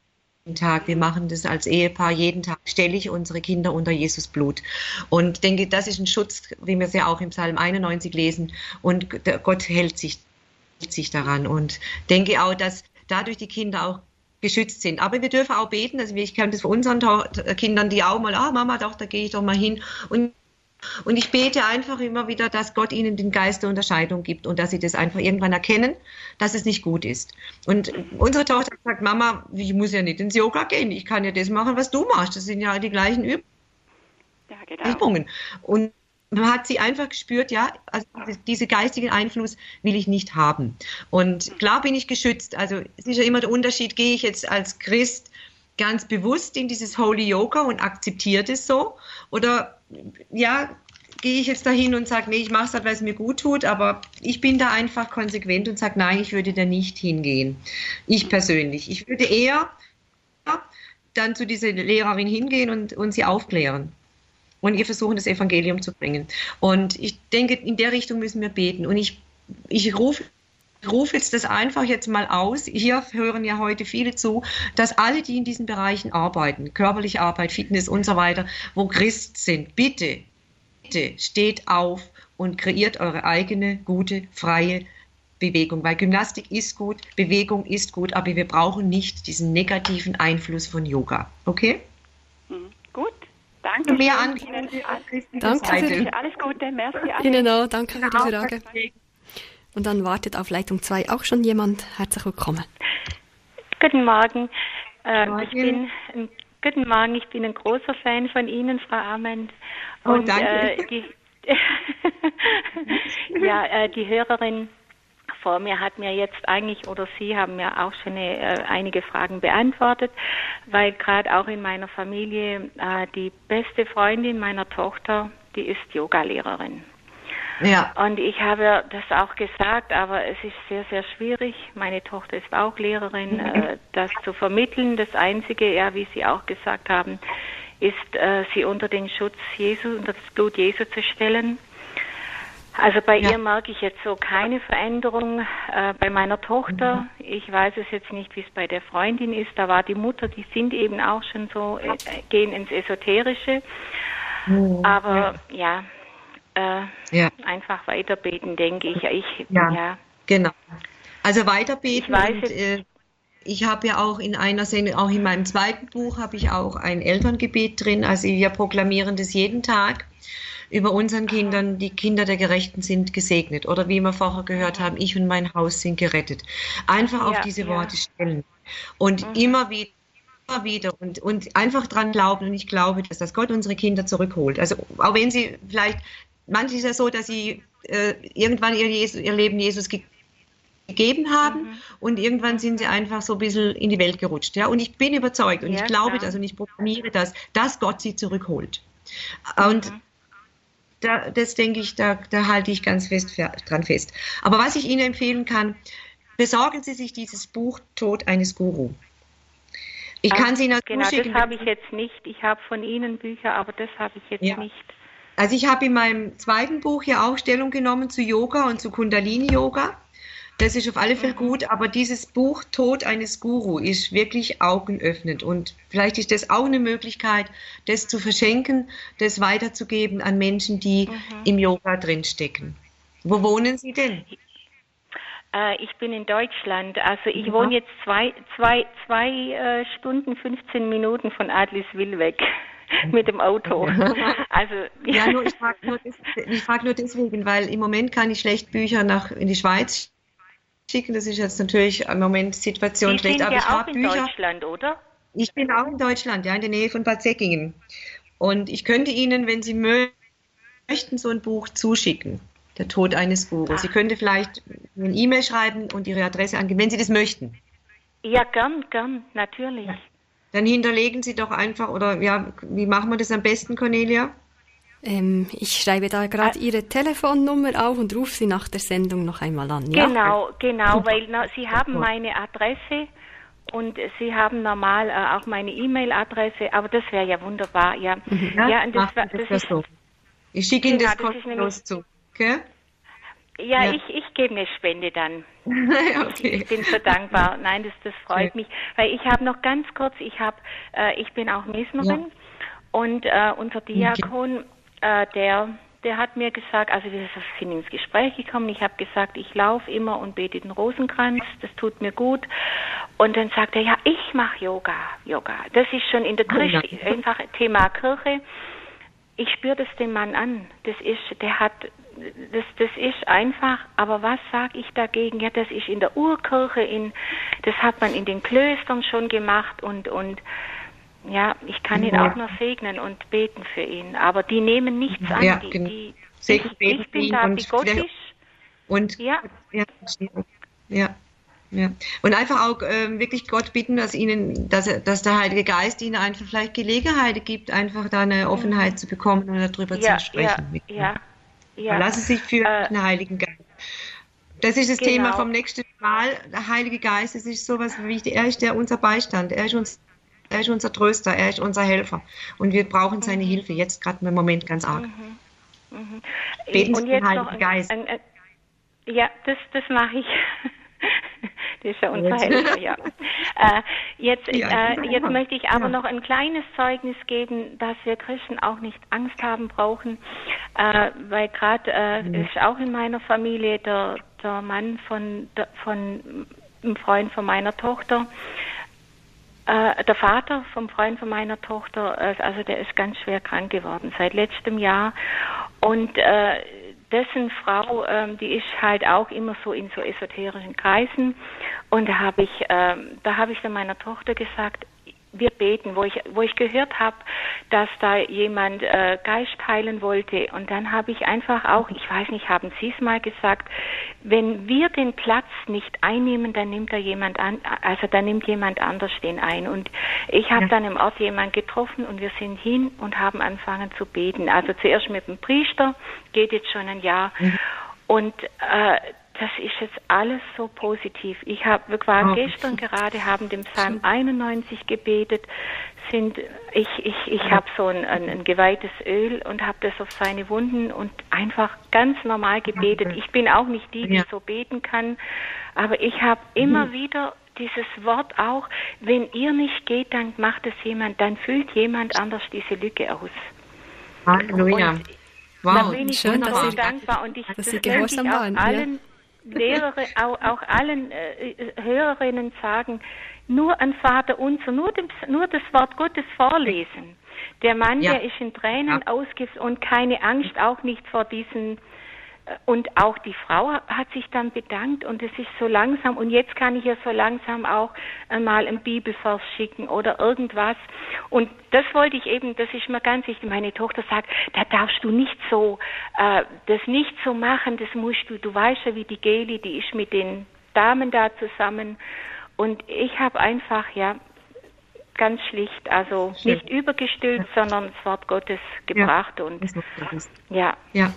Tag. Wir machen das als Ehepaar. Jeden Tag stelle ich unsere Kinder unter Jesus Blut. Und denke, das ist ein Schutz, wie wir es ja auch im Psalm 91 lesen. Und Gott hält sich, hält sich daran. Und denke auch, dass dadurch die Kinder auch geschützt sind. Aber wir dürfen auch beten. Also ich kenne das von unseren Kindern, die auch mal, ah Mama, doch, da gehe ich doch mal hin. Und und ich bete einfach immer wieder, dass Gott ihnen den Geist der Unterscheidung gibt und dass sie das einfach irgendwann erkennen, dass es nicht gut ist. Und unsere Tochter sagt, Mama, ich muss ja nicht ins Yoga gehen. Ich kann ja das machen, was du machst. Das sind ja die gleichen Übungen. ja genau. Übungen. Und man hat sie einfach gespürt, ja, also diese geistigen Einfluss will ich nicht haben. Und klar bin ich geschützt. Also es ist ja immer der Unterschied, gehe ich jetzt als Christ ganz bewusst in dieses Holy Yoga und akzeptiere das so? Oder ja, gehe ich jetzt dahin und sage, nee, ich mache es halt, weil es mir gut tut, aber ich bin da einfach konsequent und sage, nein, ich würde da nicht hingehen. Ich persönlich. Ich würde eher dann zu dieser Lehrerin hingehen und, und sie aufklären und ihr versuchen, das Evangelium zu bringen. Und ich denke, in der Richtung müssen wir beten. Und ich, ich rufe rufe jetzt das einfach jetzt mal aus. Hier hören ja heute viele zu, dass alle, die in diesen Bereichen arbeiten, körperliche Arbeit, Fitness und so weiter, wo Christ sind, bitte, bitte steht auf und kreiert eure eigene gute, freie Bewegung, weil Gymnastik ist gut, Bewegung ist gut, aber wir brauchen nicht diesen negativen Einfluss von Yoga. Okay? Mhm. Gut. Danke. Mehr. Angebote Ihnen Danke für- Alles Gute. Merci. Ihnen auch, danke für die Genau, Frage. Und dann wartet auf Leitung 2 auch schon jemand. Herzlich willkommen. Guten Morgen. Ähm, Morgen. Ich bin ein, guten Morgen. Ich bin ein großer Fan von Ihnen, Frau Arment. Oh, Und danke. Äh, die, ja, äh, die Hörerin vor mir hat mir jetzt eigentlich oder Sie haben mir auch schon äh, einige Fragen beantwortet, weil gerade auch in meiner Familie äh, die beste Freundin meiner Tochter, die ist Yogalehrerin. Ja, Und ich habe das auch gesagt, aber es ist sehr, sehr schwierig. Meine Tochter ist auch Lehrerin, äh, das zu vermitteln. Das Einzige, ja, wie Sie auch gesagt haben, ist, äh, sie unter den Schutz Jesu, unter das Blut Jesu zu stellen. Also bei Ja. ihr merke ich jetzt so keine Veränderung. Äh, bei meiner Tochter, ich weiß es jetzt nicht, wie es bei der Freundin ist. Da war die Mutter, die sind eben auch schon so, äh, gehen ins Esoterische. Aber ja, äh, ja, einfach weiterbeten, denke ich. Ich Ja. ja. genau. Also weiterbeten Ich weiß und jetzt- äh, ich habe ja auch in einer Sendung, auch in meinem zweiten Buch habe ich auch ein Elterngebet drin. Also wir proklamieren das jeden Tag über unseren Kindern. Die Kinder der Gerechten sind gesegnet. Oder wie wir vorher gehört haben, ich und mein Haus sind gerettet. Einfach auf Ja, diese ja. Worte stellen. Und immer wieder immer wieder und, und einfach dran glauben. Und ich glaube, dass das Gott unsere Kinder zurückholt. Also auch wenn sie vielleicht, manchmal ist es so, dass sie äh, irgendwann ihr, Jesus, ihr Leben Jesus ge gegeben haben und irgendwann sind sie einfach so ein bisschen in die Welt gerutscht. Ja? Und ich bin überzeugt und Ja, ich glaube klar. das und ich proklamiere das, dass Gott sie zurückholt. Und da, das denke ich, da, da halte ich ganz fest fe- dran fest. Aber was ich Ihnen empfehlen kann, besorgen Sie sich dieses Buch Tod eines Guru. Ich kann Sie Ihnen Genau, zuschicken. das habe ich jetzt nicht. Ich habe von Ihnen Bücher, aber das habe ich jetzt Ja. nicht. Also ich habe in meinem zweiten Buch ja auch Stellung genommen zu Yoga und zu Kundalini-Yoga. Das ist auf alle Fälle gut, aber dieses Buch Tod eines Guru ist wirklich augenöffnend und vielleicht ist das auch eine Möglichkeit, das zu verschenken, das weiterzugeben an Menschen, die im Yoga drinstecken. Wo wohnen Sie denn? Äh, ich bin in Deutschland. Also ich wohne jetzt zwei, zwei, zwei äh, Stunden, 15 Minuten von Adliswil weg mit dem Auto. Also Ja, nur, ich frage nur, des- ich frag nur deswegen, weil im Moment kann ich schlecht Bücher nach in die Schweiz schicken. Das ist jetzt natürlich im Moment Situation Sie schlecht, aber ja ich auch habe in Bücher. Deutschland, oder? Ich bin auch in Deutschland, ja, in der Nähe von Bad Säckingen. Und ich könnte Ihnen, wenn Sie mö- möchten, so ein Buch zuschicken. Der Tod eines Gurus. Sie könnte vielleicht eine E-Mail schreiben und Ihre Adresse angeben, wenn Sie das möchten. Ja, gern, gern, natürlich. Dann hinterlegen Sie doch einfach, oder ja, wie machen wir das am besten, Cornelia? Ähm, ich schreibe da gerade Ihre Telefonnummer auf und rufe Sie nach der Sendung noch einmal an. Ja? Genau, genau, weil na, Sie haben meine Adresse und Sie haben normal äh, auch meine E-Mail-Adresse, aber das wäre ja wunderbar, ja. Ja, und das, das das ist, so. Ich schicke Ihnen Genau, das kostenlos zu. Okay? ja, Ja. ich, ich gebe eine Spende dann. okay. Ich bin so dankbar. Nein, das, das freut mich. Weil ich habe noch ganz kurz, ich habe, äh, ich bin auch Mesnerin und äh, unser Diakon, äh, der, der hat mir gesagt, also wir sind ins Gespräch gekommen, ich habe gesagt, ich laufe immer und bete den Rosenkranz, das tut mir gut. Und dann sagt er, ja, ich mache Yoga, Yoga. Das ist schon in der Kirche, einfach Thema Kirche ich spüre das dem Mann an. Das ist, der hat, das, das ist einfach. Aber was sage ich dagegen? Ja, das ist in der Urkirche, in, das hat man in den Klöstern schon gemacht und und ja, ich kann ihn auch nur segnen und beten für ihn. Aber die nehmen nichts an. Ja, die, genau. die, ich, ich bin da und bigotisch. Und Ja. ja, ja, ja. Und einfach auch ähm, wirklich Gott bitten, dass ihnen, dass, dass der Heilige Geist ihnen einfach vielleicht Gelegenheit gibt, einfach da eine Offenheit zu bekommen und darüber Ja, zu sprechen. ja, ja, ja. Lassen Sie sich für Äh, den Heiligen Geist. Das ist das Genau. Thema vom nächsten Mal. Der Heilige Geist, das ist sowas wie wichtig. Er ist der unser Beistand. Er ist uns er ist unser Tröster, er ist unser Helfer. Und wir brauchen seine Mhm. Hilfe jetzt gerade im Moment ganz arg. Beten Sie den Heiligen ein, Geist. Ein, ein, Ja, das, das mache ich. Das ist ja unser Helfer, ja. Äh, jetzt, ja, äh, jetzt möchte ich aber ja. noch ein kleines Zeugnis geben, dass wir Christen auch nicht Angst haben brauchen, äh, weil gerade äh, mhm. ist auch in meiner Familie der, der Mann von, der, von einem Freund von meiner Tochter, äh, der Vater vom Freund von meiner Tochter, äh, also der ist ganz schwer krank geworden seit letztem Jahr und äh, dessen Frau, ähm, die ist halt auch immer so in so esoterischen Kreisen. Und da habe ich, ähm, da habe ich dann meiner Tochter gesagt, wir beten, wo ich, wo ich gehört habe, dass da jemand äh, Geist heilen wollte. Und dann habe ich einfach auch, ich weiß nicht, haben Sie es mal gesagt, wenn wir den Platz nicht einnehmen, dann nimmt da jemand an, also dann nimmt jemand anders den ein. Und ich habe ja. dann im Ort jemand getroffen und wir sind hin und haben angefangen zu beten. Also zuerst mit dem Priester, geht jetzt schon ein Jahr. Mhm. Und äh, das ist jetzt alles so positiv. Ich habe, wir waren oh. gestern gerade, haben den Psalm 91 gebetet, sind, ich, ich, ich habe so ein, ein, ein, geweihtes Öl und habe das auf seine Wunden und einfach ganz normal gebetet. Ich bin auch nicht die, die ja. so beten kann, aber ich habe immer mhm. wieder dieses Wort auch, wenn ihr nicht geht, dann macht es jemand, dann füllt jemand anders diese Lücke aus. Halleluja. Wow, da bin ich schön, dass Sie, dankbar und ich, dass das Sie gehorsam waren. Allen, ja Lehrer, auch, auch allen äh, Hörerinnen sagen, nur an Vater unser, nur, dem, nur das Wort Gottes vorlesen. Der Mann, ja. der ist in Tränen ja. ausgibt und keine Angst, auch nicht vor diesen und auch die Frau hat sich dann bedankt und es ist so langsam und jetzt kann ich ja so langsam auch mal einen Bibelvers schicken oder irgendwas. Und das wollte ich eben, das ist mir ganz wichtig. Meine Tochter sagt, da darfst du nicht so, äh, das nicht so machen, das musst du, du weißt ja, wie die Geli, die ist mit den Damen da zusammen. Und ich habe einfach, ja, ganz schlicht, also Schön. nicht übergestülpt, ja. sondern das Wort Gottes gebracht ja. und ja. Ja.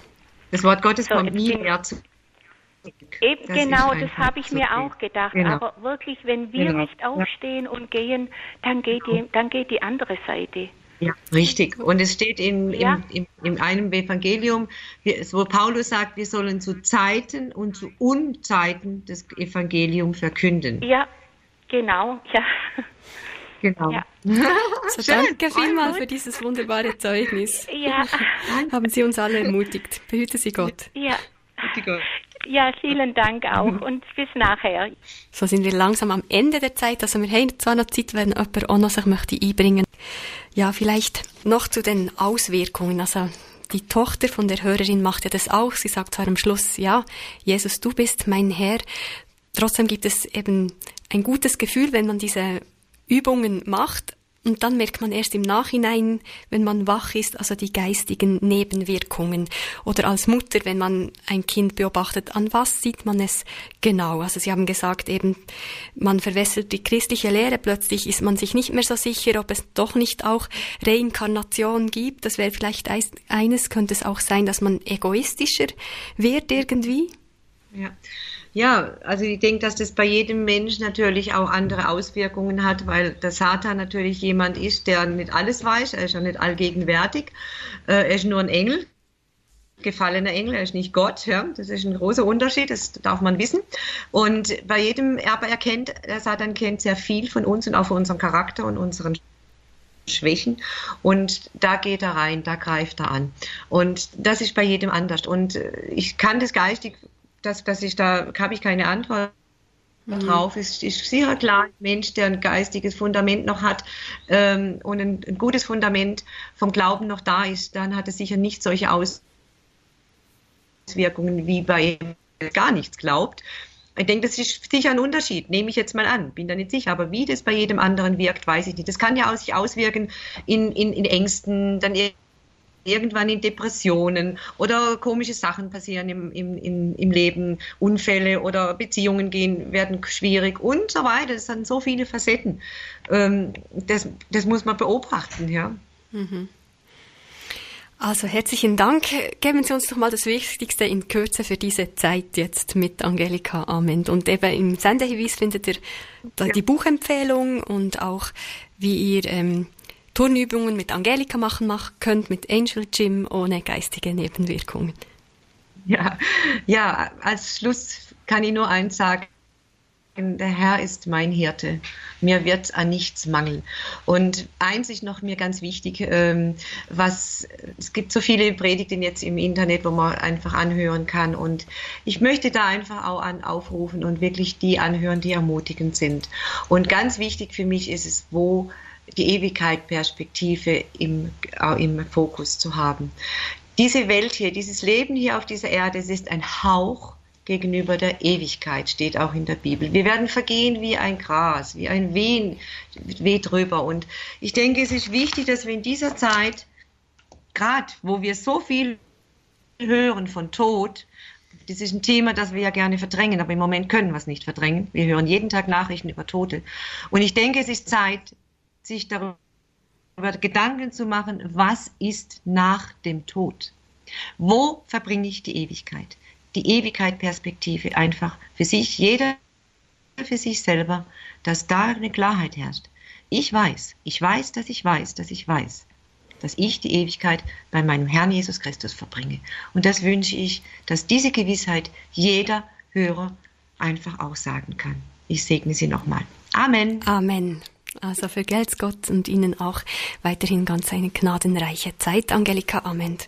Das Wort Gottes so, kommt nie mehr zu. Eben, das genau, das habe ich mir auch gedacht. Genau. Aber wirklich, wenn wir genau. nicht aufstehen und gehen, dann geht, die, dann geht die andere Seite. Ja, richtig. Und es steht in, ja. in, in, in, einem Evangelium, wo Paulus sagt, wir sollen zu Zeiten und zu Unzeiten das Evangelium verkünden. Ja, genau, ja. Genau. Ja. So, danke vielmals für dieses wunderbare Zeugnis. Ja. Haben Sie uns alle ermutigt. Behüte Sie Gott. Ja. Ja, vielen Dank auch und bis nachher. So sind wir langsam am Ende der Zeit. Also wir haben zwar noch Zeit, wenn jemand auch noch sich möchte einbringen. Ja, vielleicht noch zu den Auswirkungen. Also die Tochter von der Hörerin macht ja das auch. Sie sagt zwar am Schluss, ja, Jesus, du bist mein Herr. Trotzdem gibt es eben ein gutes Gefühl, wenn man diese Übungen macht. Und dann merkt man erst im Nachhinein, wenn man wach ist, also die geistigen Nebenwirkungen. Oder als Mutter, wenn man ein Kind beobachtet, an was sieht man es genau? Also Sie haben gesagt, eben, man verwässert die christliche Lehre, plötzlich ist man sich nicht mehr so sicher, ob es doch nicht auch Reinkarnation gibt. Das wäre vielleicht eines, könnte es auch sein, dass man egoistischer wird irgendwie? Ja. Ja, also ich denke, dass das bei jedem Mensch natürlich auch andere Auswirkungen hat, weil der Satan natürlich jemand ist, der nicht alles weiß, er ist ja nicht allgegenwärtig, äh, er ist nur ein Engel, gefallener Engel, er ist nicht Gott, ja, das ist ein großer Unterschied, das darf man wissen. Und bei jedem, aber er kennt, der Satan kennt sehr viel von uns und auch von unserem Charakter und unseren Schwächen und da geht er rein, da greift er an. Und das ist bei jedem anders. Und äh, ich kann das geistig dass, dass ich da habe ich keine Antwort mhm. drauf. Es ist sicher klar, ein Mensch, der ein geistiges Fundament noch hat ähm, und ein, ein, gutes Fundament vom Glauben noch da ist, dann hat es sicher nicht solche Auswirkungen wie bei gar nichts glaubt. Ich denke, das ist sicher ein Unterschied, nehme ich jetzt mal an, bin da nicht sicher. Aber wie das bei jedem anderen wirkt, weiß ich nicht. Das kann ja sich auswirken in, in, in Ängsten, dann irgendwann in Depressionen oder komische Sachen passieren im, im, im, Leben, Unfälle oder Beziehungen gehen, werden schwierig und so weiter. Das sind so viele Facetten. Ähm, das, das muss man beobachten, ja. Mhm. Also herzlichen Dank. Geben Sie uns doch mal das Wichtigste in Kürze für diese Zeit jetzt mit Angelika Ament. Und eben im Sendehinweis findet ihr ja. die Buchempfehlung und auch wie ihr ähm, Turnübungen mit Angelika machen könnt, mit Angel Gym ohne geistige Nebenwirkungen. Ja, ja, als Schluss kann ich nur eins sagen. Der Herr ist mein Hirte. Mir wird an nichts mangeln. Und eins ist noch mir ganz wichtig, ähm, was, es gibt so viele Predigten jetzt im Internet, wo man einfach anhören kann. Und ich möchte da einfach auch an aufrufen und wirklich die anhören, die ermutigend sind. Und ganz wichtig für mich ist es, wo die Ewigkeit Perspektive im, im Fokus zu haben. Diese Welt hier, dieses Leben hier auf dieser Erde, es ist ein Hauch gegenüber der Ewigkeit, steht auch in der Bibel. Wir werden vergehen wie ein Gras, wie ein Wehen, weh drüber. Und ich denke, es ist wichtig, dass wir in dieser Zeit, gerade wo wir so viel hören von Tod, das ist ein Thema, das wir ja gerne verdrängen, aber im Moment können wir es nicht verdrängen. Wir hören jeden Tag Nachrichten über Tote. Und ich denke, es ist Zeit, sich darüber Gedanken zu machen, was ist nach dem Tod? Wo verbringe ich die Ewigkeit? Die Ewigkeit Perspektive einfach für sich, jeder für sich selber, dass da eine Klarheit herrscht. Ich weiß, ich weiß, dass ich weiß, dass ich weiß, dass ich die Ewigkeit bei meinem Herrn Jesus Christus verbringe. Und das wünsche ich, dass diese Gewissheit jeder Hörer einfach auch sagen kann. Ich segne Sie nochmal. Amen. Amen. Also vergelt's Gott und Ihnen auch weiterhin ganz eine gnadenreiche Zeit, Angelika. Amen.